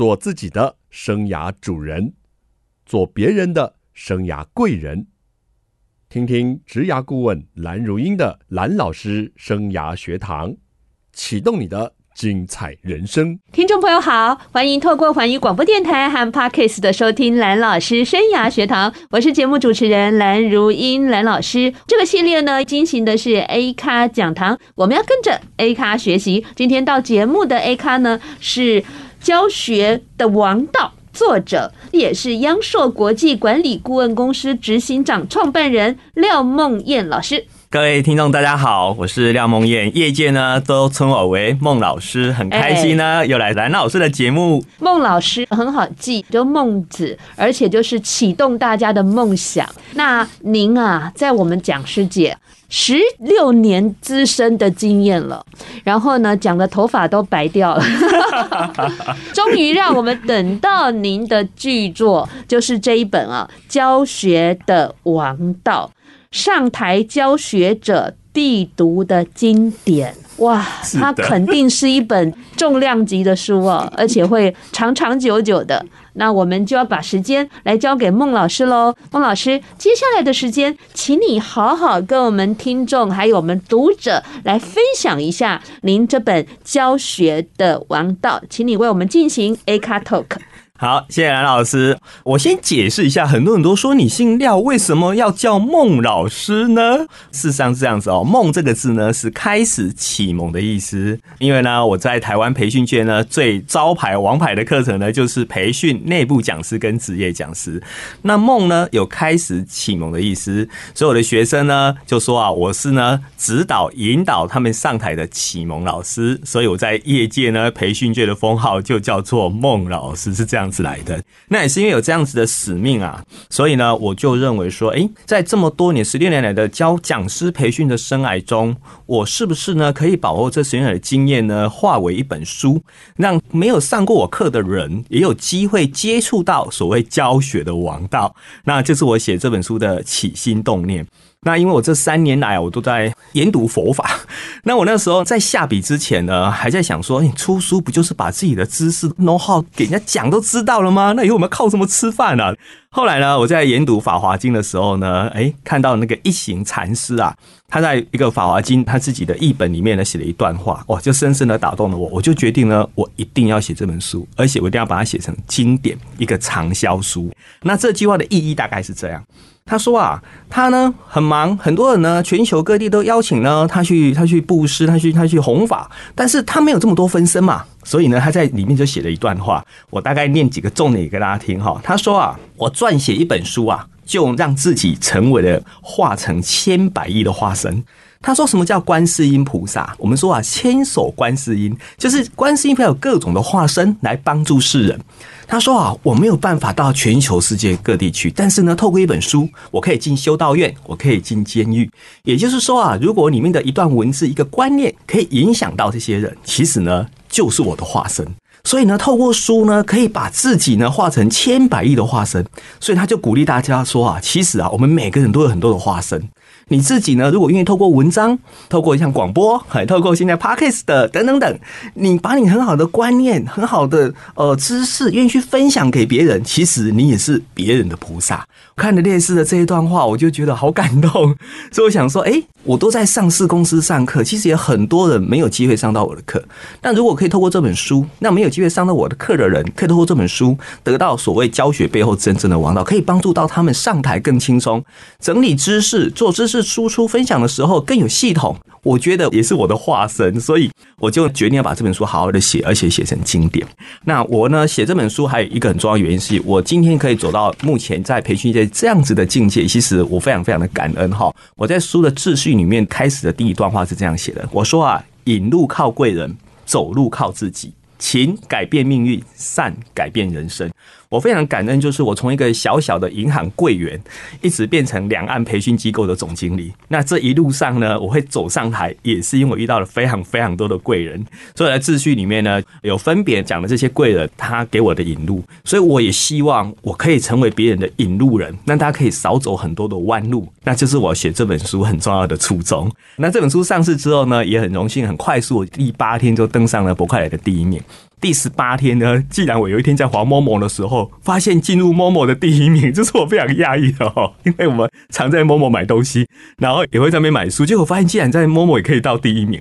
做自己的生涯主人，做别人的生涯贵人。听听职涯顾问蓝如英的蓝老师生涯学堂，启动你的精彩人生。听众朋友好，欢迎透过环宇广播电台和 Parkes 的收听蓝老师生涯学堂，我是节目主持人蓝如英蓝老师。这个系列呢，进行的是 A 咖讲堂，我们要跟着 A 咖学习。今天到节目的 A 咖呢，是教学的王道，作者也是央硕国际管理顾问公司执行长、创办人廖梦燕老师。各位听众，大家好，我是廖梦燕，业界呢都称我为孟老师，很开心呢，欸、又来蓝老师的节目。孟老师很好记，就孟子，而且就是启动大家的梦想。那您啊，在我们讲师界十六年资深的经验了，然后呢，讲的头发都白掉了，终于让我们等到您的巨作，就是这一本啊，《教学的王道》。上台教学者必读的经典哇，它肯定是一本重量级的书哦，而且会长长久久的。那我们就要把时间来交给孟老师喽。孟老师，接下来的时间，请你好好跟我们听众还有我们读者来分享一下您这本教学的王道，请你为我们进行 A 咖 Talk。好，谢谢蓝老师。我先解释一下，很多人都说你姓廖，为什么要叫孟老师呢？事实上是这样子哦，孟这个字呢是开始启蒙的意思。因为呢，我在台湾培训界呢最招牌王牌的课程呢就是培训内部讲师跟职业讲师。那孟呢有开始启蒙的意思，所以我的学生呢就说啊，我是呢指导引导他们上台的启蒙老师。所以我在业界呢培训界的封号就叫做孟老师，是这样子来的，那也是因为有这样子的使命啊，所以呢，我就认为说，诶，在这么多年十六年来的教讲师培训的生涯中，我是不是呢可以把握这十六年的经验呢，化为一本书，让没有上过我课的人也有机会接触到所谓教学的王道，那就是我写这本书的起心动念。那因为我这三年来，我都在研读佛法。那我那时候在下笔之前呢，还在想说，你出书不就是把自己的知识 know how 给人家讲都知道了吗？那以后我们靠什么吃饭呢？后来呢，我在研读《法华经》的时候呢，诶，看到那个一行禅师啊，他在一个《法华经》他自己的译本里面呢写了一段话，哇，就深深的打动了我。我就决定呢，我一定要写这本书，而且我一定要把它写成经典，一个畅销书。那这句话的意义大概是这样。他说啊，他呢很忙，很多人呢，全球各地都邀请呢他去，他去布施，他去他去弘法，但是他没有这么多分身嘛，所以呢，他在里面就写了一段话，我大概念几个重点给大家听哈。他说啊，我撰写一本书啊，就让自己成为了化成千百亿的化身。他说：“什么叫观世音菩萨？我们说啊，千手观世音，就是观世音菩萨有各种的化身来帮助世人。”他说：“啊，我没有办法到全球世界各地去，但是呢，透过一本书，我可以进修道院，我可以进监狱。也就是说啊，如果里面的一段文字、一个观念可以影响到这些人，其实呢，就是我的化身。所以呢，透过书呢，可以把自己呢化成千百亿的化身。所以他就鼓励大家说啊，其实啊，我们每个人都有很多的化身。”你自己呢？如果愿意透过文章，透过像广播，还透过现在 Podcast 的等等等，你把你很好的观念、很好的呃知识，愿意去分享给别人，其实你也是别人的菩萨。看着烈士的这一段话，我就觉得好感动。所以我想说，诶，我都在上市公司上课，其实也很多人没有机会上到我的课。但如果可以透过这本书，那没有机会上到我的课的人，可以透过这本书得到所谓教学背后真正的王道，可以帮助到他们上台更轻松，整理知识、做知识。输出分享的时候更有系统，我觉得也是我的化身，所以我就决定要把这本书好好的写，而且写成经典。那我呢，写这本书还有一个很重要原因，是我今天可以走到目前在培训界这样子的境界，其实我非常非常的感恩哈。我在书的秩序里面开始的第一段话是这样写的，我说啊，引路靠贵人，走路靠自己。勤改变命运，善改变人生。我非常感恩，就是我从一个小小的银行柜员，一直变成两岸培训机构的总经理。那这一路上呢，我会走上台，也是因为我遇到了非常非常多的贵人。所以在秩序里面呢，有分别讲的这些贵人，他给我的引路。所以我也希望我可以成为别人的引路人，让大家可以少走很多的弯路，那就是我写这本书很重要的初衷。那这本书上市之后呢，也很荣幸，很快速，第八天就登上了博客来的第一名。第十八天呢，既然我有一天在滑 Momo 的时候，发现进入 Momo 的第一名，这是我非常讶异的哦。因为我们常在 Momo 买东西，然后也会在那边买书，结果发现竟然在 Momo 也可以到第一名。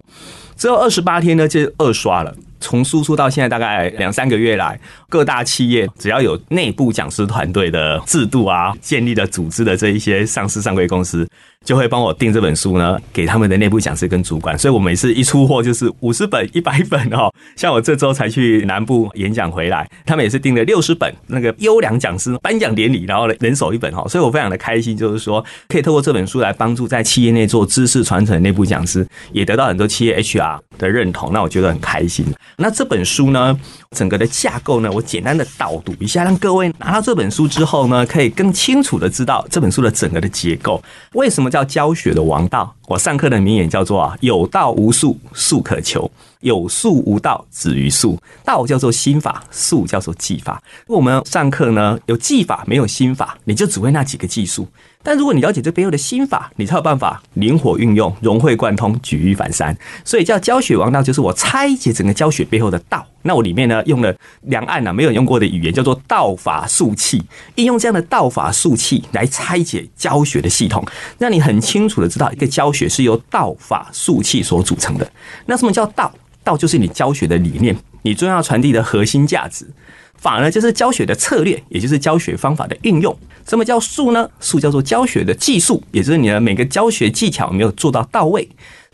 之后二十八天呢，就二刷了。从输出到现在大概两三个月来，各大企业只要有内部讲师团队的制度啊，建立的组织的这一些上市上柜公司，就会帮我订这本书呢，给他们的内部讲师跟主管。所以我每次一出货就是五十本、一百本哦。像我这周才去南部演讲回来，他们也是订了六十本那个优良讲师颁奖典礼，然后人手一本哈。所以我非常的开心，就是说可以透过这本书来帮助在企业内做知识传承的内部讲师，也得到很多企业 HR 的认同，那我觉得很开心。那这本书呢，整个的架构呢，我简单的导读一下，让各位拿到这本书之后呢，可以更清楚的知道这本书的整个的结构。为什么叫教学的王道？我上课的名言叫做啊，有道无术，术可求；有术无道，止于术。道叫做心法，术叫做技法。我们上课呢，有技法没有心法，你就只会那几个技术。但如果你了解这背后的心法，你才有办法灵活运用、融会贯通、举一反三。所以叫教学王道，就是我拆解整个教学背后的道。那我里面呢，用了两岸呢没有用过的语言，叫做道法术器，应用这样的道法术器来拆解教学的系统，让你很清楚的知道一个教学是由道法术器所组成的。那什么叫道？道就是你教学的理念，你重要传递的核心价值。法呢，就是教学的策略，也就是教学方法的运用。什么叫术呢？术叫做教学的技术，也就是你的每个教学技巧没有做到到位。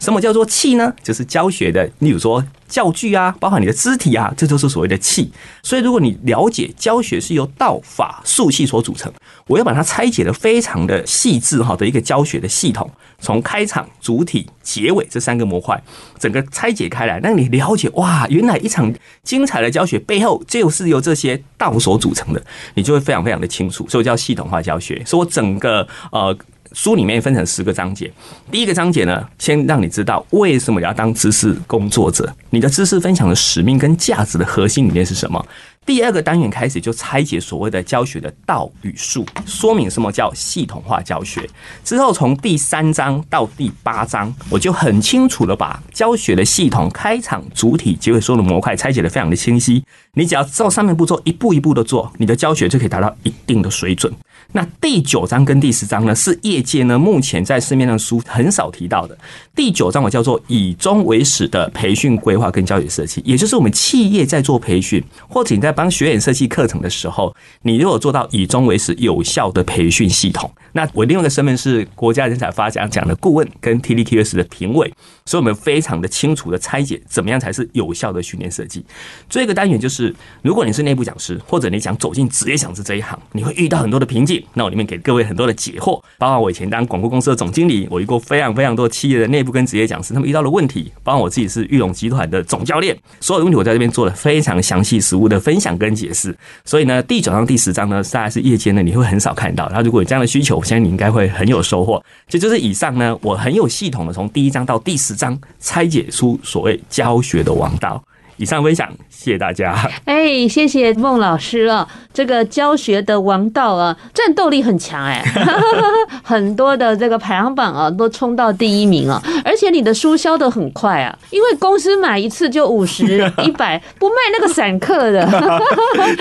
什么叫做器呢？就是教学的，例如说教具啊，包含你的肢体啊，这就是所谓的器。所以，如果你了解教学是由道法术器所组成，我要把它拆解的非常的细致哈的一个教学的系统，从开场、主体、结尾这三个模块，整个拆解开来，让你了解哇，原来一场精彩的教学背后就是由这些道所组成的，你就会非常非常的清楚。所以叫系统化教学。所以我整个呃。书里面分成十个章节，第一个章节呢，先让你知道为什么要当知识工作者，你的知识分享的使命跟价值的核心理念是什么。第二个单元开始就拆解所谓的教学的道与术，说明什么叫系统化教学。之后从第三章到第八章，我就很清楚的把教学的系统、开场、主体、结尾所有的模块拆解的非常的清晰。你只要照上面步骤一步一步的做，你的教学就可以达到一定的水准。那第九章跟第十章呢，是业界呢目前在市面上书很少提到的。第九章我叫做以终为始的培训规划跟教学设计，也就是我们企业在做培训，或者你在帮学员设计课程的时候，你如果做到以终为始有效的培训系统，那我另外一个身份是国家人才发展奖的顾问跟 TDQS 的评委，所以我们非常的清楚的拆解怎么样才是有效的训练设计。最后一个单元就是，如果你是内部讲师，或者你想走进职业讲师这一行，你会遇到很多的瓶颈。那我里面给各位很多的解惑，包括我以前当广告公司的总经理，我遇过非常非常多企业的内部跟职业讲师，他们遇到的问题，包括我自己是玉龙集团的总教练，所有的问题我在这边做了非常详细实务的分享跟解释。所以呢，第九章、第十章呢，大概是业界呢你会很少看到。然后如果有这样的需求，相信你应该会很有收获。这就是以上呢，我很有系统的从第一章到第十章拆解出所谓教学的王道。以上分享，谢谢大家。哎，谢谢孟老师啊，这个教学的王道啊，战斗力很强哎，很多的这个排行榜啊都冲到第一名啊，而且你的书销的很快啊，因为公司买一次就五十、一百，不卖那个散客的，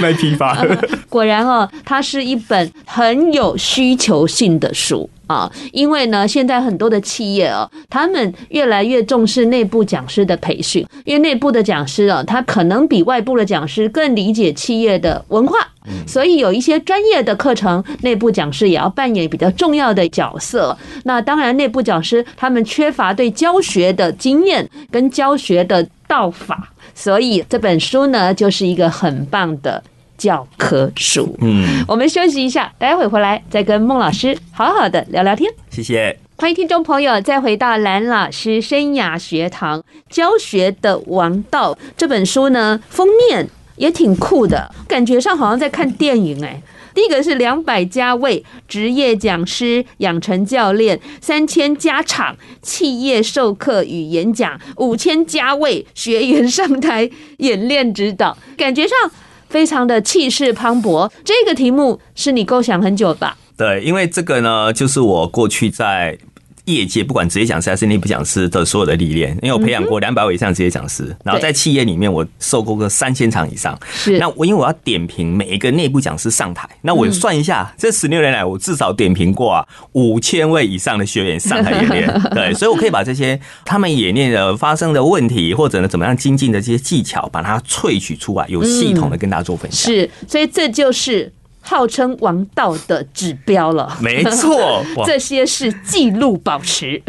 卖批发。果然哦，它是一本很有需求性的书。啊，因为呢，现在很多的企业哦，他们越来越重视内部讲师的培训，因为内部的讲师啊，他可能比外部的讲师更理解企业的文化，所以有一些专业的课程，内部讲师也要扮演比较重要的角色。那当然，内部讲师他们缺乏对教学的经验跟教学的道法，所以这本书呢，就是一个很棒的。教科书，嗯，我们休息一下，待会回来再跟孟老师好好的聊聊天。谢谢，欢迎听众朋友再回到蓝老师生涯学堂教学的王道这本书呢，封面也挺酷的，感觉上好像在看电影哎。第一个是两百家位职业讲师养成教练，三千家场企业授课与演讲，五千家位学员上台演练指导，感觉上。非常的气势磅礴，这个题目是你构想很久的？对，因为这个呢，就是我过去在。业界不管职业讲师还是内部讲师的所有的历练，因为我培养过两百位以上职业讲师，然后在企业里面我受过个三千场以上。是，那我因为我要点评每一个内部讲师上台，那我算一下，这十六年来我至少点评过啊五千位以上的学员上台演练。对，所以我可以把这些他们演练的发生的问题，或者呢怎么样精进的这些技巧，把它萃取出来，有系统的跟大家做分享。是，所以这就是。号称王道的指标了，没错，这些是记录保持。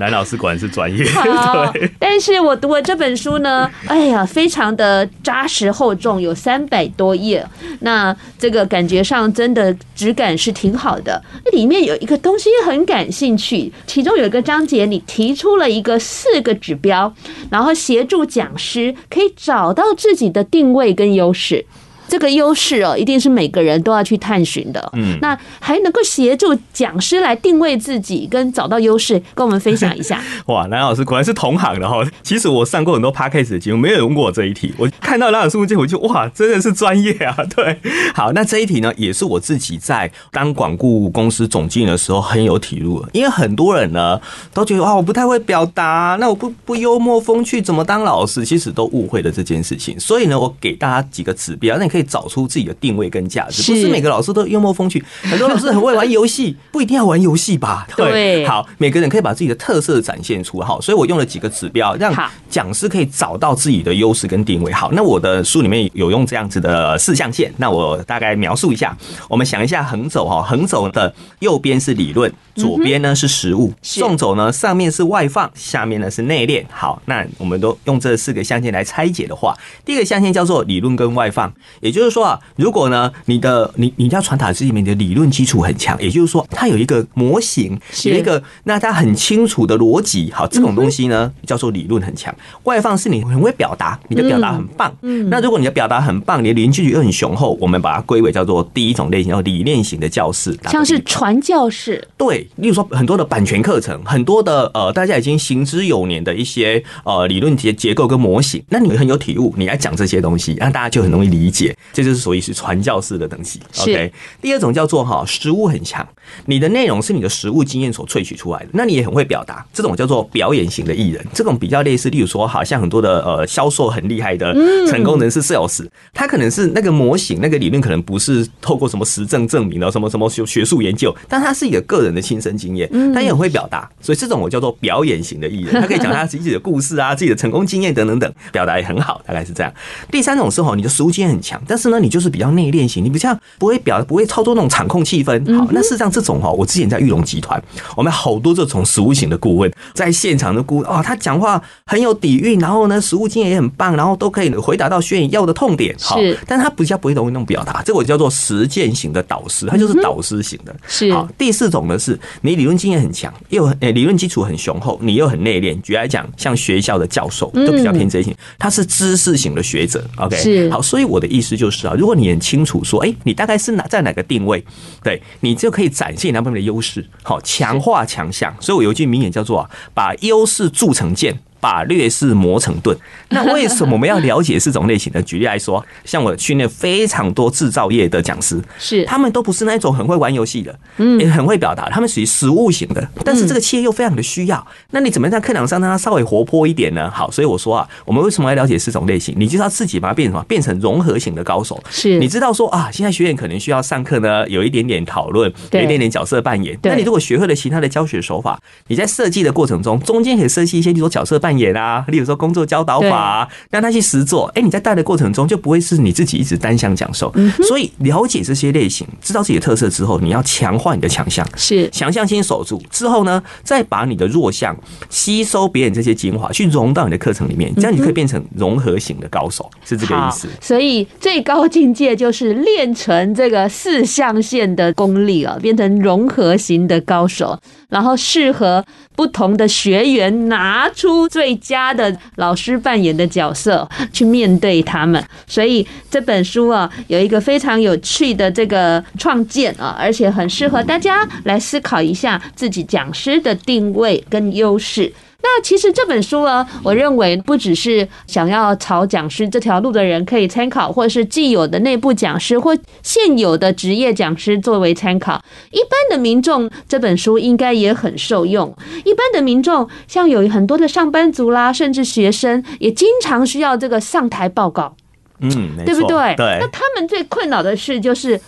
蓝老师果然是专业。对，但是我读了这本书呢，哎呀，非常的扎实厚重，有三百多页。那这个感觉上真的质感是挺好的。里面有一个东西很感兴趣，其中有一个章节，你提出了一个四个指标，然后协助讲师可以找到自己的定位跟优势。这个优势哦，一定是每个人都要去探寻的。嗯，那还能够协助讲师来定位自己跟找到优势，跟我们分享一下。哇，蓝老师果然是同行的哈。其实我上过很多 podcast 的节目，没有人问过我这一题。我看到蓝老师问这题，我就哇，真的是专业啊。对，好，那这一题呢，也是我自己在当管顾公司总经理的时候很有体悟。因为很多人呢都觉得哇，我不太会表达，那我不不幽默风趣，怎么当老师？其实都误会了这件事情。所以呢，我给大家几个指标，那你可以。可以找出自己的定位跟价值，不是每个老师都幽默风趣，很多老师很会玩游戏，不一定要玩游戏吧？对，好，每个人可以把自己的特色展现出，好，所以我用了几个指标，让讲师可以找到自己的优势跟定位。好，那我的书里面有用这样子的四象限，那我大概描述一下，我们想一下横轴哈，横轴的右边是理论，左边呢是实物，纵轴呢上面是外放，下面呢是内敛。好，那我们都用这四个象限来拆解的话，第一个象限叫做理论跟外放。也就是说啊，如果呢，你的你你要传达自己里面的理论基础很强，也就是说，它有一个模型，有一个那它很清楚的逻辑，好，这种东西呢叫做理论很强。外放是你很会表达，你的表达很棒。嗯，那如果你的表达很棒，你的理论基础又很雄厚，我们把它归为叫做第一种类型，叫理念型的教室，像是传教士。对，例如说很多的版权课程，很多的呃，大家已经行之有年的一些呃理论结结构跟模型，那你很有体悟，你来讲这些东西，让大家就很容易理解。这就是所以是传教士的东西。OK，第二种叫做哈实物很强，你的内容是你的实物经验所萃取出来的，那你也很会表达，这种叫做表演型的艺人。这种比较类似，例如说，好像很多的呃销售很厉害的成功人士 sales，他可能是那个模型、那个理论，可能不是透过什么实证证明的，什么什么学学术研究，但他是一个个人的亲身经验，他也很会表达，所以这种我叫做表演型的艺人，他可以讲他自己的故事啊，自己的成功经验等等等，表达也很好，大概是这样。第三种是哈，你的实务经验很强，但是呢，你就是比较内敛型，你不像不会表，不会操作那种场控气氛。好，那事实上这种哈，我之前在玉龙集团，我们好多这种实务型的顾问，在现场的顾问啊，他讲话很有底蕴，然后呢，实务经验也很棒，然后都可以回答到学员要的痛点。好，但他比较不会弄那种表达，这个我叫做实践型的导师，他就是导师型的。是好，第四种呢是你理论经验很强，又诶理论基础很雄厚，你又很内敛。举例来讲，像学校的教授都比较偏这型，他是知识型的学者。OK，是好，所以我的意思就是啊，如果你很清楚说，哎，你大概是哪在哪个定位，对你就可以展现男朋友的优势，好，强化强项。所以我有一句名言叫做啊，把优势铸成剑。把劣势磨成盾。那为什么我们要了解四种类型呢？举例来说，像我训练非常多制造业的讲师，是他们都不是那种很会玩游戏的，嗯，也很会表达，他们属于实务型的。但是这个企业又非常的需要，那你怎么在课堂上让他稍微活泼一点呢？好，所以我说啊，我们为什么要了解四种类型？你就要自己把它变成什么？变成融合型的高手。是，你知道说啊，现在学员可能需要上课呢，有一点点讨论，有一点点角色扮演。那你如果学会了其他的教学手法，你在设计的过程中，中间可以设计一些，比如说角色扮扮演啊，例如说工作教导法，让他去实作。哎，你在带的过程中就不会是你自己一直单向讲授。所以了解这些类型，知道自己的特色之后，你要强化你的强项，是强项先守住，之后呢，再把你的弱项吸收别人这些精华，去融到你的课程里面，这样你可以变成融合型的高手，是这个意思。所以最高境界就是练成这个四象限的功力啊，变成融合型的高手，然后适合不同的学员拿出最佳的老师扮演的角色去面对他们，所以这本书啊有一个非常有趣的这个创建啊，而且很适合大家来思考一下自己讲师的定位跟优势。那其实这本书呢，我认为不只是想要朝讲师这条路的人可以参考，或者是既有的内部讲师或现有的职业讲师作为参考。一般的民众这本书应该也很受用。一般的民众，像有很多的上班族啦，甚至学生，也经常需要这个上台报告。嗯，对不对？对。那他们最困扰的事就是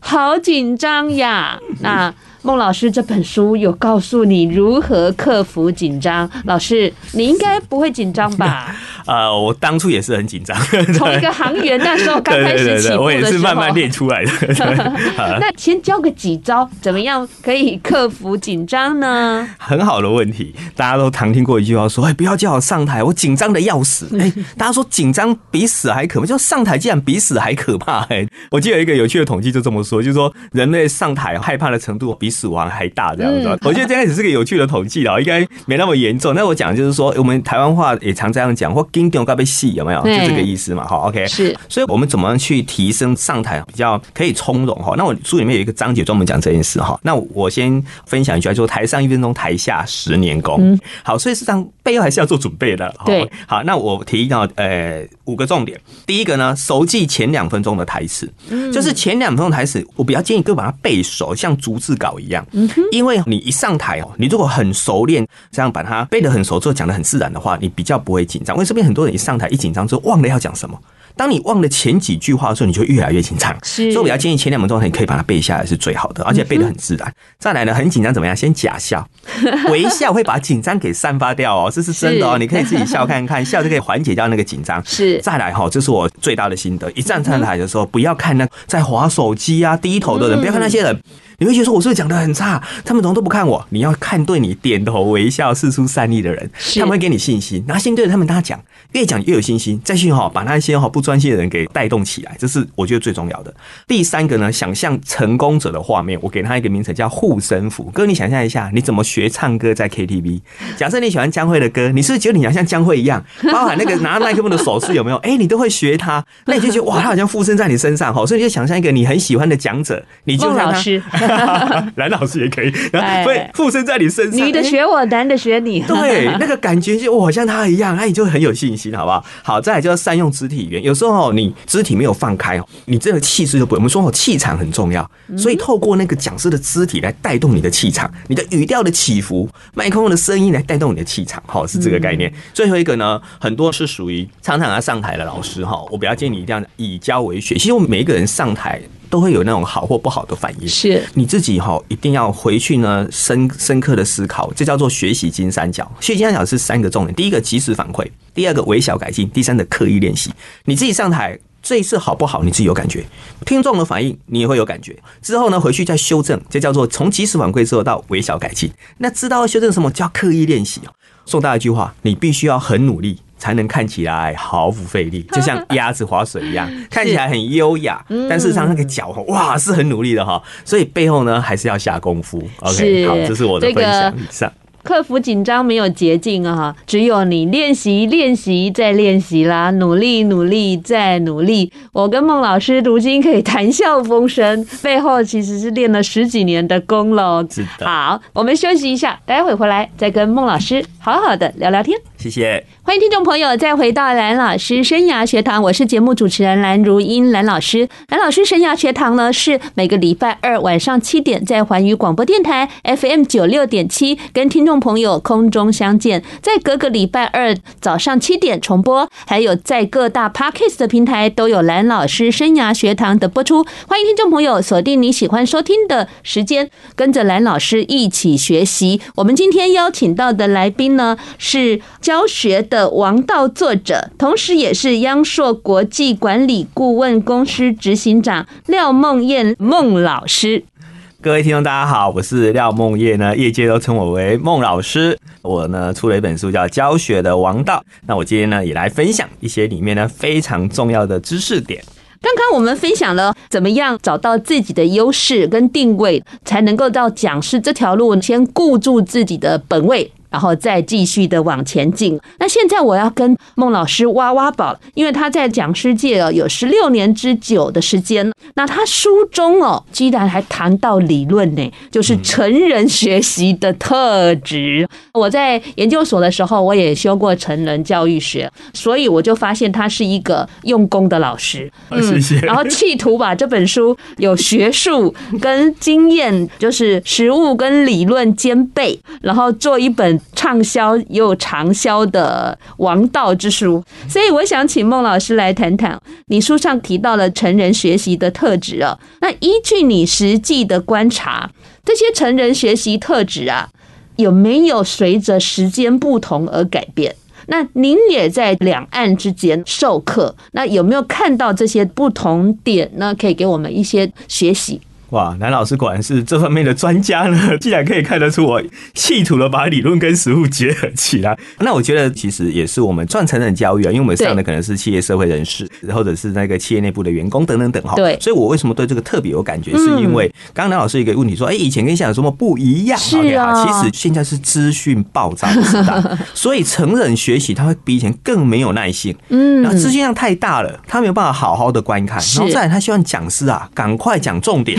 好紧张呀。那。孟老师这本书有告诉你如何克服紧张。老师，你应该不会紧张吧？呃，我当初也是很紧张，从一个航员那时候刚开始起步的时候，我也是慢慢练出来的。那先教个几招，怎么样可以克服紧张呢？很好的问题，大家都常听过一句话说：“哎，不要叫我上台，我紧张的要死。”哎，大家说紧张比死还可怕，就上台竟然比死还可怕。哎，我记得有一个有趣的统计就这么说，就是说人类上台害怕的程度比。死亡还大这样子，我觉得这开始是个有趣的统计了，应该没那么严重。那我讲就是说，我们台湾话也常这样讲，或紧张到要死有没有？就这个意思嘛。好，OK，是。所以我们怎么样去提升上台比较可以从容哈？那我书里面有一个章节专门讲这件事哈。那我先分享一句，就台上一分钟，台下十年功。好，所以实际上背后还是要做准备的。对，好，那我提到呃五个重点。第一个呢，熟记前两分钟的台词，就是前两分钟台词，我比较建议各位把它背熟，像逐字稿一样。嗯，因为你一上台哦，你如果很熟练，这样把它背得很熟之后讲得很自然的话，你比较不会紧张。因为这边很多人一上台一紧张之后忘了要讲什么。当你忘了前几句话的时候，你就越来越紧张。是，所以我要建议前两门状态你可以把它背下来是最好的，而且背得很自然。再来呢，很紧张怎么样？先假笑，微笑会把紧张给散发掉哦，这是真的哦。你可以自己笑看看，笑就可以缓解掉那个紧张。是，再来哈，这是我最大的心得。一站上台的时候，不要看那在滑手机啊、低头的人，不要看那些人。你会觉得说，我是不是讲的很差？他们怎么都不看我？你要看对你点头微笑、四出善意的人，他们会给你信心。拿心对着他们，大家讲，越讲越有信心。再去哈，把那些哈不专心的人给带动起来，这是我觉得最重要的。第三个呢，想象成功者的画面，我给他一个名词叫护身符。哥，你想象一下，你怎么学唱歌在 KTV？假设你喜欢江蕙的歌，你是不是觉得你要像江蕙一样，包含那个拿麦克风的手势有没有？哎，你都会学他，那你就觉得哇，他好像附身在你身上哈。所以你就想象一个你很喜欢的讲者，你就像他。男老师也可以，然后会附身在你身上，女的学我，男的学你，对，那个感觉就我像他一样，那你就很有信心，好不好？好，再来就要善用肢体语言，有时候你肢体没有放开，你这个气势就不。我们说哦，气场很重要，所以透过那个讲师的肢体来带动你的气场，你的语调的起伏，麦克风的声音来带动你的气场，好，是这个概念。最后一个呢，很多是属于常常要上台的老师哈，我比较建议你一定要以教为学。其实我们每一个人上台。都会有那种好或不好的反应，是你自己哈，一定要回去呢，深深刻的思考，这叫做学习金三角。学习金三角是三个重点：第一个及时反馈，第二个微小改进，第三个刻意练习。你自己上台这一次好不好，你自己有感觉；听众的反应你也会有感觉。之后呢，回去再修正，这叫做从及时反馈之后到微小改进。那知道要修正什么叫刻意练习哦？送大家一句话：你必须要很努力。才能看起来毫不费力，就像鸭子划水一样，看起来很优雅，但事实上那个脚哇是很努力的哈，所以背后呢还是要下功夫。OK，好，这是我的分享。以上。克服紧张没有捷径啊，只有你练习、练习再练习啦，努力、努力再努力。我跟孟老师如今可以谈笑风生，背后其实是练了十几年的功喽。是的。好，我们休息一下，待会回来再跟孟老师好好的聊聊天。谢谢。欢迎听众朋友再回到蓝老师生涯学堂，我是节目主持人蓝如英，蓝老师。蓝老师生涯学堂呢，是每个礼拜二晚上七点在环宇广播电台 FM 九六点七跟听众朋友空中相见，在各个礼拜二早上七点重播，还有在各大 Parkes 的平台都有蓝老师生涯学堂的播出。欢迎听众朋友锁定你喜欢收听的时间，跟着蓝老师一起学习。我们今天邀请到的来宾呢，是教学的。王道作者，同时也是央硕国际管理顾问公司执行长廖梦燕孟老师。各位听众，大家好，我是廖梦燕呢，业界都称我为孟老师。我呢出了一本书叫《教学的王道》，那我今天呢也来分享一些里面呢非常重要的知识点。刚刚我们分享了怎么样找到自己的优势跟定位，才能够到讲师这条路先固住自己的本位。然后再继续的往前进。那现在我要跟孟老师挖挖宝，因为他在讲师界哦有十六年之久的时间。那他书中哦，居然还谈到理论呢，就是成人学习的特质。我在研究所的时候，我也修过成人教育学，所以我就发现他是一个用功的老师。嗯，谢谢。然后企图把这本书有学术跟经验，就是实物跟理论兼备，然后做一本畅销又长销的王道之书。所以我想请孟老师来谈谈，你书上提到了成人学习的特质啊。那依据你实际的观察，这些成人学习特质啊，有没有随着时间不同而改变？那您也在两岸之间授课，那有没有看到这些不同点呢？可以给我们一些学习。哇，南老师果然是这方面的专家呢！竟然可以看得出我企图了把理论跟实物结合起来。那我觉得其实也是我们赚成人教育啊，因为我们上的可能是企业社会人士，或者是那个企业内部的员工等等等哈。对，所以我为什么对这个特别有感觉，是因为刚刚南老师一个问题说，哎，以前跟现在有什么不一样？是啊，其实现在是资讯爆炸的时代，所以成人学习他会比以前更没有耐性。嗯，然后资讯量太大了，他没有办法好好的观看，然后再来他希望讲师啊赶快讲重点。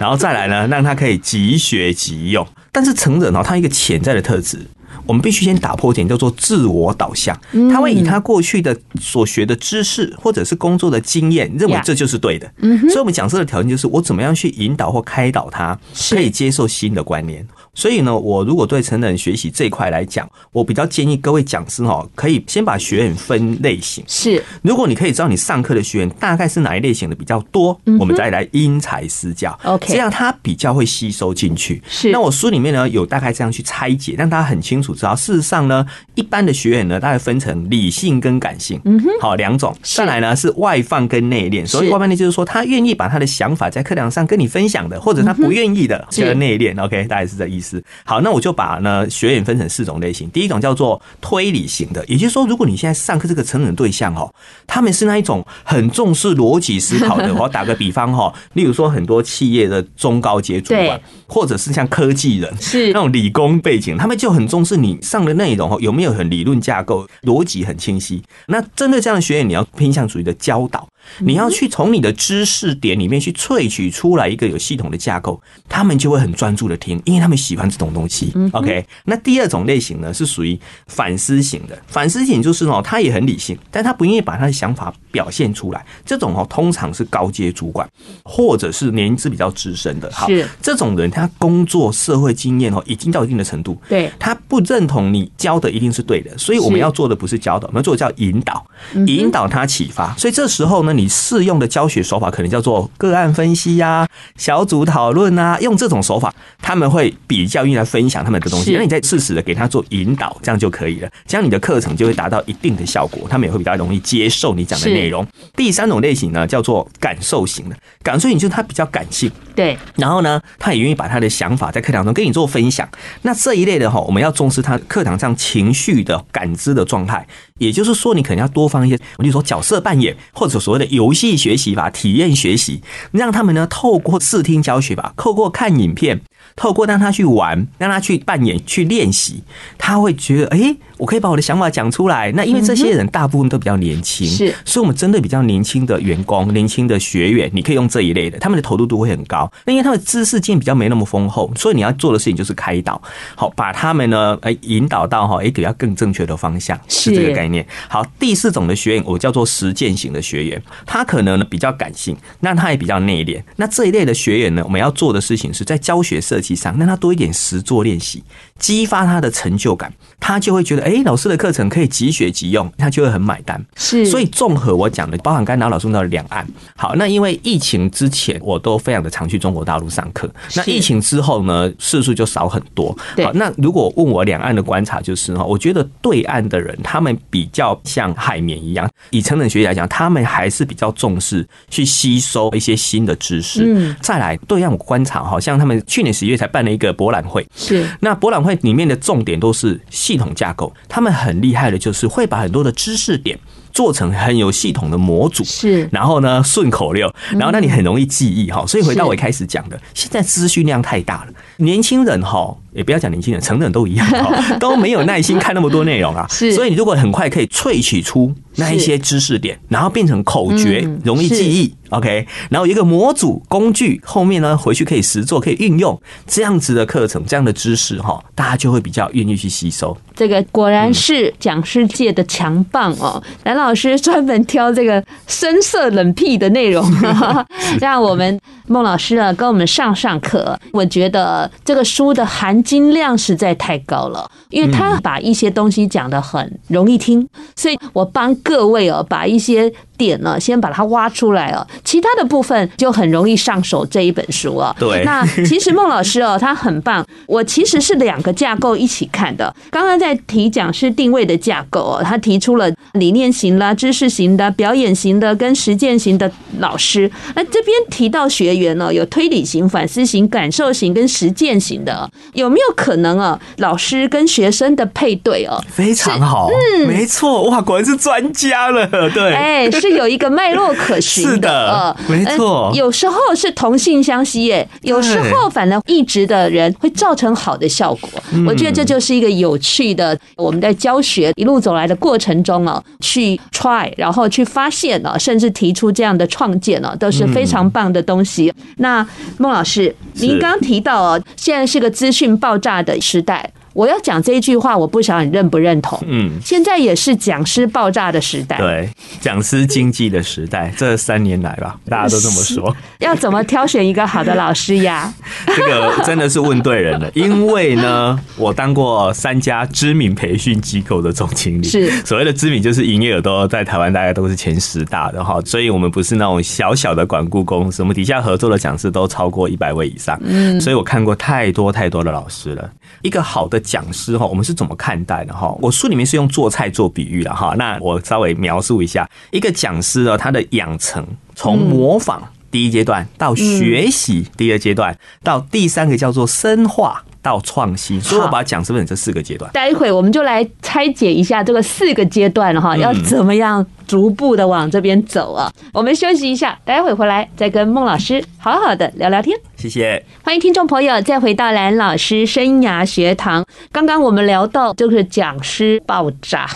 然后再来呢，让他可以即学即用。但是成人哦，他一个潜在的特质，我们必须先打破一点，叫做自我导向。他会以他过去的所学的知识或者是工作的经验，认为这就是对的。所以，我们讲师的条件就是，我怎么样去引导或开导他，可以接受新的观念。所以呢，我如果对成人学习这一块来讲，我比较建议各位讲师哈，可以先把学员分类型。是，如果你可以知道你上课的学员大概是哪一类型的比较多，我们再来因材施教。OK，这样他比较会吸收进去。是，那我书里面呢有大概这样去拆解，让大家很清楚知道，事实上呢，一般的学员呢大概分成理性跟感性，嗯哼，好两种。再来呢是外放跟内敛，所以外放呢就是说他愿意把他的想法在课堂上跟你分享的，或者他不愿意的叫内敛。OK，大概是这意思。好，那我就把呢学员分成四种类型。第一种叫做推理型的，也就是说，如果你现在上课这个成人对象哦，他们是那一种很重视逻辑思考的。我打个比方哈，例如说很多企业的中高阶主管，或者是像科技人，是那种理工背景，他们就很重视你上的内容有没有很理论架构，逻辑很清晰。那针对这样的学员，你要偏向主义的教导。你要去从你的知识点里面去萃取出来一个有系统的架构，他们就会很专注的听，因为他们喜欢这种东西。OK，那第二种类型呢是属于反思型的，反思型就是哦，他也很理性，但他不愿意把他的想法表现出来。这种哦，通常是高阶主管或者是年资比较资深的。好，这种人他工作社会经验哦已经到一定的程度，对，他不认同你教的一定是对的，所以我们要做的不是教导，我们要做的叫引导，引导他启发。所以这时候呢。你适用的教学手法可能叫做个案分析呀、啊、小组讨论啊，用这种手法，他们会比较愿意来分享他们的东西。那你再适时的给他做引导，这样就可以了。这样你的课程就会达到一定的效果，他们也会比较容易接受你讲的内容。第三种类型呢，叫做感受型的，感受型就是他比较感性，对。然后呢，他也愿意把他的想法在课堂中跟你做分享。那这一类的哈，我们要重视他课堂上情绪的感知的状态。也就是说，你可能要多放一些，我就说角色扮演，或者所谓的游戏学习法、体验学习，让他们呢透过视听教学吧，透过看影片。透过让他去玩，让他去扮演、去练习，他会觉得，哎，我可以把我的想法讲出来。那因为这些人大部分都比较年轻，是，所以我们针对比较年轻的员工、年轻的学员，你可以用这一类的，他们的投入度会很高。那因为他们知识经验比较没那么丰厚，所以你要做的事情就是开导，好，把他们呢，哎，引导到哈，哎，比较更正确的方向，是这个概念。好，第四种的学员，我叫做实践型的学员，他可能呢比较感性，那他也比较内敛。那这一类的学员呢，我们要做的事情是在教学设计上让他多一点实作练习，激发他的成就感，他就会觉得，哎，老师的课程可以即学即用，他就会很买单。是，所以综合我讲的，包含刚才老师到的两岸。好，那因为疫情之前，我都非常的常去中国大陆上课。那疫情之后呢，次数就少很多。好，那如果问我两岸的观察，就是哈，我觉得对岸的人他们比较像海绵一样，以成人学习来讲，他们还是比较重视去吸收一些新的知识。嗯，再来对让我观察，好像他们去年十月。才办了一个博览会，是。那博览会里面的重点都是系统架构，他们很厉害的，就是会把很多的知识点做成很有系统的模组，是。然后呢顺口溜，然后那你很容易记忆哈。所以回到我一开始讲的，现在资讯量太大了，年轻人哈。也不要讲年轻人，成人都一样，都没有耐心看那么多内容啊。是，所以你如果很快可以萃取出那一些知识点，然后变成口诀，容易记忆。OK，然后一个模组工具后面呢，回去可以实做，可以运用这样子的课程，这样的知识哈，大家就会比较愿意去吸收。这个果然是讲师界的强棒哦，蓝老师专门挑这个深色冷僻的内容，让我们孟老师啊跟我们上上课。我觉得这个书的含金量实在太高了，因为他把一些东西讲得很容易听，所以我帮各位哦把一些。点呢，先把它挖出来哦，其他的部分就很容易上手这一本书啊。对，那其实孟老师哦，他很棒。我其实是两个架构一起看的。刚刚在提讲师定位的架构哦，他提出了理念型啦、知识型的、表演型的跟实践型的老师。那这边提到学员呢，有推理型、反思型、感受型跟实践型的，有没有可能啊？老师跟学生的配对哦，非常好，嗯，没错，哇，果然是专家了，对，哎。是有一个脉络可循的，是的，没错。有时候是同性相吸，耶，有时候反而一直的人会造成好的效果。我觉得这就是一个有趣的，我们在教学一路走来的过程中啊，去 try，然后去发现了，甚至提出这样的创建了，都是非常棒的东西。那孟老师，您刚提到哦，现在是个资讯爆炸的时代。我要讲这一句话，我不晓得你认不认同。嗯，现在也是讲师爆炸的时代，对，讲师经济的时代。这三年来吧，大家都这么说。要怎么挑选一个好的老师呀？这个真的是问对人了。因为呢，我当过三家知名培训机构的总经理，是所谓的知名，就是营业额都在台湾大概都是前十大的哈。所以我们不是那种小小的管顾公司，我们底下合作的讲师都超过一百位以上。嗯，所以我看过太多太多的老师了。一个好的讲师哈，我们是怎么看待的哈？我书里面是用做菜做比喻的哈，那我稍微描述一下，一个讲师呢，他的养成从模仿第一阶段到学习第二阶段，到第三个叫做深化到创新，所以我把讲师分成这四个阶段。待会我们就来拆解一下这个四个阶段哈，要怎么样逐步的往这边走啊？我们休息一下，待会回来再跟孟老师好好的聊聊天。谢谢，欢迎听众朋友再回到蓝老师生涯学堂。刚刚我们聊到就是讲师爆炸，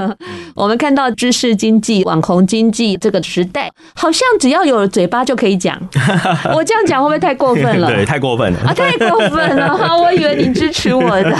我们看到知识经济、网红经济这个时代，好像只要有嘴巴就可以讲。我这样讲会不会太过分了？对，太过分了啊！太过分了！我以为你支持我的，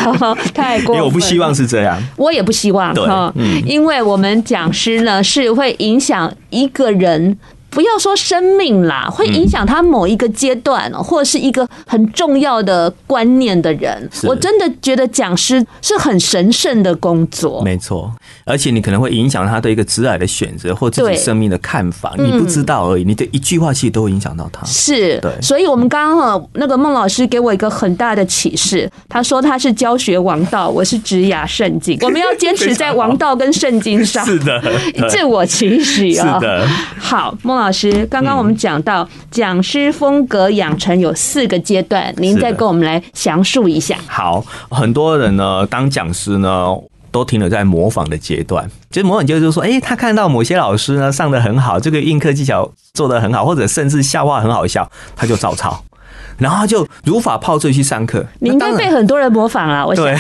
太过分了。因为我不希望是这样，我也不希望。对，嗯，因为我们讲师呢是会影响一个人。不要说生命啦，会影响他某一个阶段，或者是一个很重要的观念的人。我真的觉得讲师是很神圣的工作。没错，而且你可能会影响他对一个职业的选择或自己生命的看法，你不知道而已。你的一句话其实都会影响到他。是，对。所以我们刚刚那个孟老师给我一个很大的启示，他说他是教学王道，我是职涯圣经。我们要坚持在王道跟圣经上。是的，自我期许啊。是的，好，孟。老师，刚刚我们讲到讲师风格养成有四个阶段，您再跟我们来详述一下。好，很多人呢当讲师呢都停留在模仿的阶段，其实模仿就是说，哎，他看到某些老师呢上得很好，这个应课技巧做得很好，或者甚至笑话很好笑，他就照抄。然后他就如法炮制去上课，你应该被很多人模仿啊！我想对，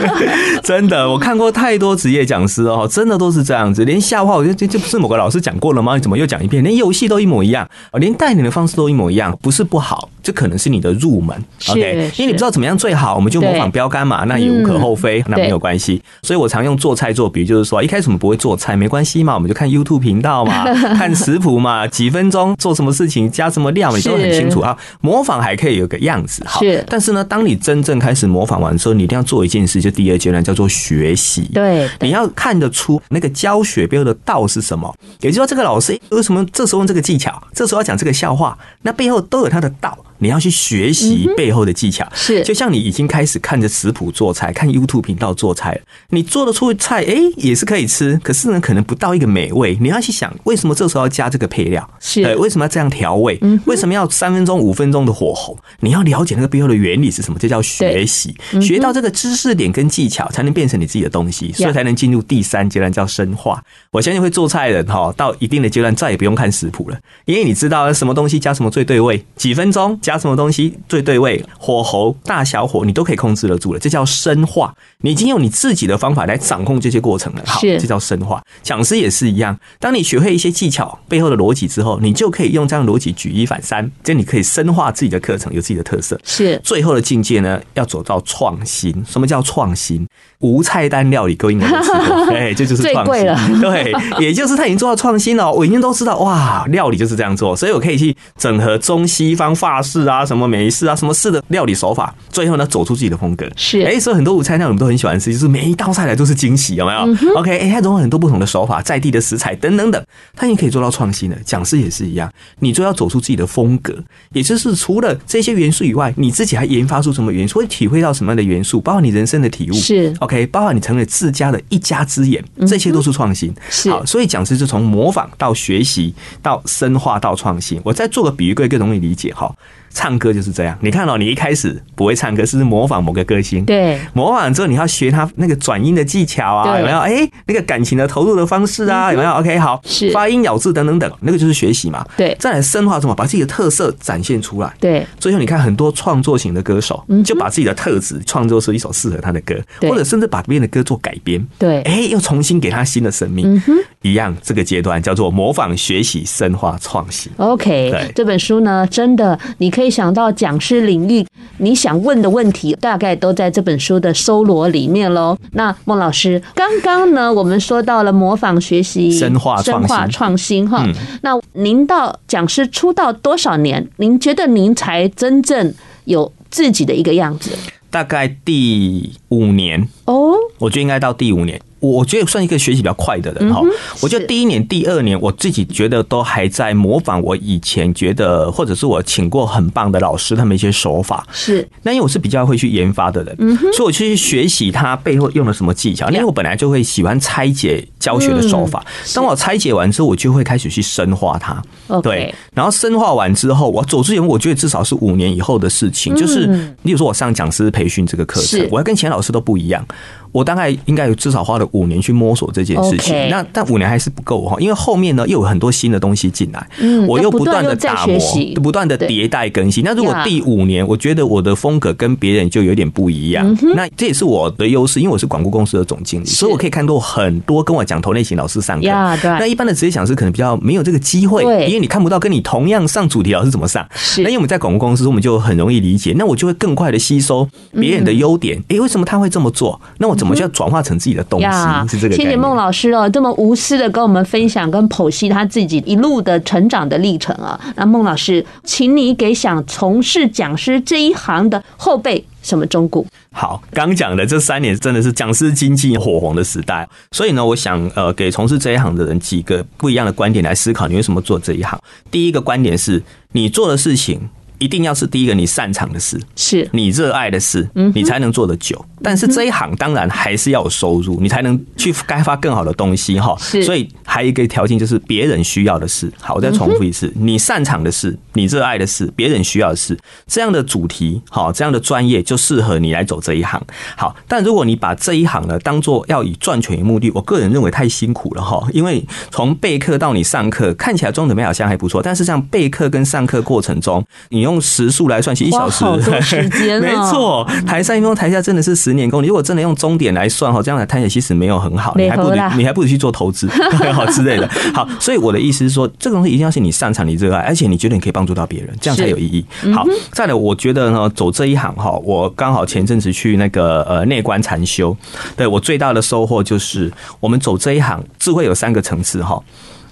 真的，我看过太多职业讲师哦，真的都是这样子。连笑话，我觉得这这不是某个老师讲过了吗？你怎么又讲一遍？连游戏都一模一样，连带领的方式都一模一样，不是不好，这可能是你的入门。OK，因为你不知道怎么样最好，我们就模仿标杆嘛，那也无可厚非，那没有关系。所以我常用做菜做比喻，就是说一开始我们不会做菜，没关系嘛，我们就看 YouTube 频道嘛，看食谱嘛，几分钟做什么事情，加什么料，你都很清楚啊。模仿还可以有个样子，好，但是呢，当你真正开始模仿完之后，你一定要做一件事，就第二阶段叫做学习。对，你要看得出那个教学背后的道是什么，也就是说，这个老师为什么这时候用这个技巧，这时候要讲这个笑话，那背后都有他的道。你要去学习背后的技巧，是就像你已经开始看着食谱做菜，看 YouTube 频道做菜，你做得出菜，哎，也是可以吃，可是呢，可能不到一个美味。你要去想，为什么这时候要加这个配料？是，对，为什么要这样调味？为什么要三分钟、五分钟的火候？你要了解那个背后的原理是什么？这叫学习，学到这个知识点跟技巧，才能变成你自己的东西，所以才能进入第三阶段，叫深化。我相信会做菜的人哈，到一定的阶段再也不用看食谱了，因为你知道什么东西加什么最对味，几分钟。加什么东西最对味，火候大小火你都可以控制得住了，这叫深化。你已经用你自己的方法来掌控这些过程了，好，这叫深化。讲师也是一样，当你学会一些技巧背后的逻辑之后，你就可以用这样的逻辑举一反三，这你可以深化自己的课程，有自己的特色。是最后的境界呢，要走到创新。什么叫创新？无菜单料理，各位应该都知道，哎，这就是创新。对，也就是他已经做到创新了。我已经都知道，哇，料理就是这样做，所以我可以去整合中西方、法式啊、什么美式啊、什么式的料理手法，最后呢，走出自己的风格。是，哎，所以很多无菜单我们都很喜欢吃，就是每一道菜来都是惊喜，有没有、嗯、？OK，哎，他融合很多不同的手法，在地的食材等等等，他也可以做到创新的。讲师也是一样，你就要走出自己的风格，也就是除了这些元素以外，你自己还研发出什么元素，会体会到什么样的元素，包括你人生的体悟。是 OK，包括你成为自家的一家之言，这些都是创新。是好，所以讲师是从模仿到学习到深化到创新。我再做个比喻，各位更容易理解哈。唱歌就是这样，你看到、喔、你一开始不会唱歌，是模仿某个歌星，对，模仿之后你要学他那个转音的技巧啊，有没有？哎、欸，那个感情的投入的方式啊，有没有？OK，好，是发音咬字等等等，那个就是学习嘛。对，再来深化什么？把自己的特色展现出来。对，最后你看很多创作型的歌手，就把自己的特质创作出一首适合他的歌，或者甚至把别人的歌做改编。对，哎，又重新给他新的生命。一样，这个阶段叫做模仿、学习、深化、创新。OK，对，这本书呢，真的你可以想到讲。师领域，你想问的问题大概都在这本书的搜罗里面喽。那孟老师，刚刚呢，我们说到了模仿学习、深化深化创新哈。那您到讲师出道多少年？您觉得您才真正有自己的一个样子？大概第五年哦，我觉得应该到第五年。我觉得算一个学习比较快的人哈，我觉得第一年、第二年，我自己觉得都还在模仿我以前觉得，或者是我请过很棒的老师他们一些手法。是，那因为我是比较会去研发的人，所以我去学习他背后用了什么技巧。因为我本来就会喜欢拆解教学的手法，当我拆解完之后，我就会开始去深化它。对，然后深化完之后，我走之前，我觉得至少是五年以后的事情。就是，例如说我上讲师培训这个课程，我要跟前老师都不一样。我大概应该有至少花了五年去摸索这件事情，那但五年还是不够哈，因为后面呢又有很多新的东西进来，我又不断的打磨，不断的迭代更新。那如果第五年，我觉得我的风格跟别人就有点不一样，那这也是我的优势，因为我是广告公司的总经理，所以我可以看到很多跟我讲同类型老师上课。那一般的职业讲师可能比较没有这个机会，因为你看不到跟你同样上主题老师怎么上。那因为我们在广告公司，我们就很容易理解，那我就会更快的吸收别人的优点。诶，为什么他会这么做？那我怎么就要转化成自己的东西？是这个。谢谢孟老师哦，这么无私的跟我们分享跟剖析他自己一路的成长的历程啊。那孟老师，请你给想从事讲师这一行的后辈什么忠告？好，刚讲的这三年真的是讲师经济火红的时代，所以呢，我想呃，给从事这一行的人几个不一样的观点来思考，你为什么做这一行？第一个观点是你做的事情。一定要是第一个你擅长的事，是你热爱的事，你才能做得久。但是这一行当然还是要有收入，你才能去开发更好的东西哈。所以还有一个条件就是别人需要的事。好，我再重复一次，你擅长的事，你热爱的事，别人需要的事，这样的主题好，这样的专业就适合你来走这一行。好，但如果你把这一行呢当做要以赚钱为目的，我个人认为太辛苦了哈。因为从备课到你上课，看起来中等好像还不错，但是这样备课跟上课过程中，你用时数来算，其实一小时，时间 没错。台上一分钟，台下真的是十年功。你如果真的用钟点来算哈，这样来谈起来其实没有很好，你还不如你还不如去做投资，好之类的。好，所以我的意思是说，这个东西一定要是你擅长、你热爱，而且你觉得你可以帮助到别人，这样才有意义。好，再来，我觉得呢，走这一行哈，我刚好前阵子去那个呃内观禅修，对我最大的收获就是，我们走这一行，智慧有三个层次哈。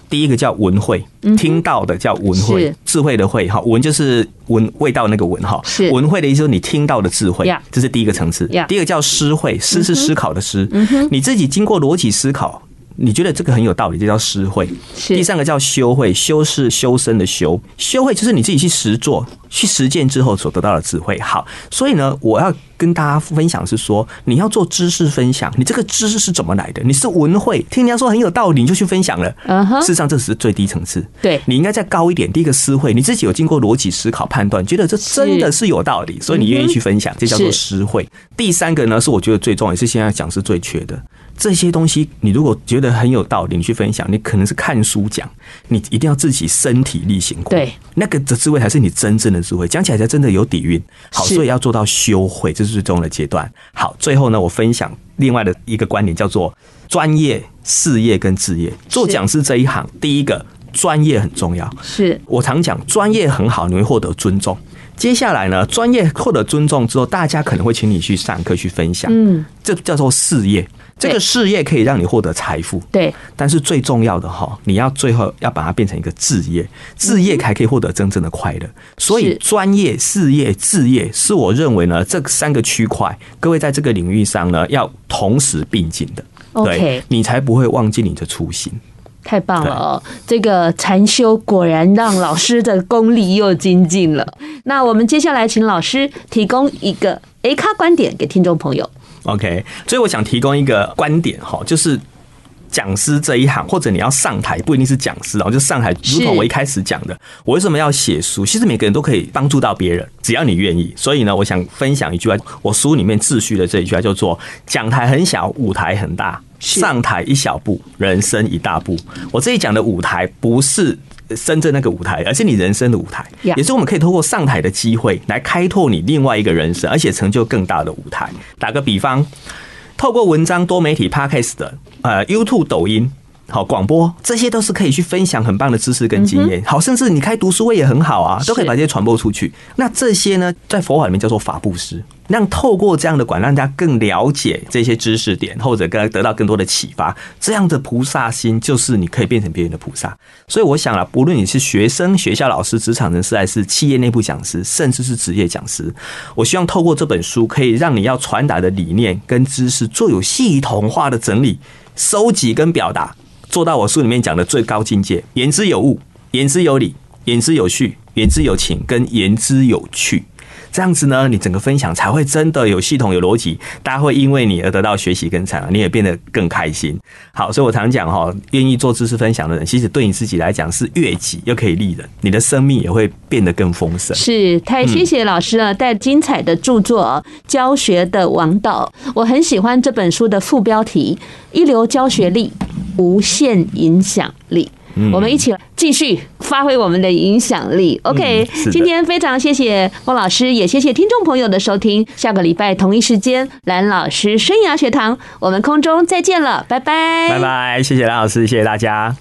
第一个叫闻慧，听到的叫闻慧，智慧的慧哈，闻就是闻味道那个闻哈，闻慧的意思是你听到的智慧，这是第一个层次。第二个叫思慧，思是思考的思，你自己经过逻辑思考。你觉得这个很有道理，这叫思慧。第三个叫修慧，修是修身的修，修慧就是你自己去实做、去实践之后所得到的智慧。好，所以呢，我要跟大家分享是说，你要做知识分享，你这个知识是怎么来的？你是文慧，听人家说很有道理，你就去分享了。嗯哼，事实上这只是最低层次。对，你应该再高一点。第一个思会，你自己有经过逻辑思考判断，觉得这真的是有道理，所以你愿意去分享，这叫做思会。第三个呢，是我觉得最重要，也是现在讲是最缺的。这些东西，你如果觉得很有道理，你去分享，你可能是看书讲，你一定要自己身体力行过。对，那个的智慧才是你真正的智慧，讲起来才真的有底蕴。好，所以要做到修慧，这是最终的阶段。好，最后呢，我分享另外的一个观点，叫做专业、事业跟置业。做讲师这一行，第一个专业很重要。是我常讲，专业很好，你会获得尊重。接下来呢，专业获得尊重之后，大家可能会请你去上课去分享。嗯，这叫做事业。这个事业可以让你获得财富，对。但是最重要的哈，你要最后要把它变成一个置业，置业才可以获得真正的快乐。所以专业、事业、志业是我认为呢，这三个区块，各位在这个领域上呢，要同时并进的。OK，你才不会忘记你的初心。太棒了哦！这个禅修果然让老师的功力又精进了。那我们接下来请老师提供一个 A 咖观点给听众朋友。OK，所以我想提供一个观点哈，就是讲师这一行，或者你要上台，不一定是讲师哦，就上台。如同我一开始讲的，我为什么要写书？其实每个人都可以帮助到别人，只要你愿意。所以呢，我想分享一句话，我书里面自序的这一句话叫做：讲台很小，舞台很大；上台一小步，人生一大步。我这里讲的舞台不是。深圳那个舞台，而是你人生的舞台，也是我们可以透过上台的机会来开拓你另外一个人生，而且成就更大的舞台。打个比方，透过文章、多媒体、Podcast 的呃 YouTube、抖音。好，广播这些都是可以去分享很棒的知识跟经验。好，甚至你开读书会也很好啊，都可以把这些传播出去。那这些呢，在佛法里面叫做法布施，让透过这样的管，让大家更了解这些知识点，或者更得到更多的启发。这样的菩萨心，就是你可以变成别人的菩萨。所以我想啊，不论你是学生、学校老师、职场人士，还是企业内部讲师，甚至是职业讲师，我希望透过这本书，可以让你要传达的理念跟知识做有系统化的整理、收集跟表达。做到我书里面讲的最高境界，言之有物，言之有理，言之有序，言之有情，跟言之有趣。这样子呢，你整个分享才会真的有系统、有逻辑，大家会因为你而得到学习跟成长，你也变得更开心。好，所以我常讲哈，愿意做知识分享的人，其实对你自己来讲是悦己又可以利人，你的生命也会变得更丰盛。是，太谢谢老师了，带精彩的著作，教学的王道。我很喜欢这本书的副标题：一流教学力，无限影响力。我们一起继续发挥我们的影响力。OK，今天非常谢谢汪老师，也谢谢听众朋友的收听。下个礼拜同一时间，蓝老师生涯学堂，我们空中再见了，拜拜，拜拜，谢谢蓝老师，谢谢大家。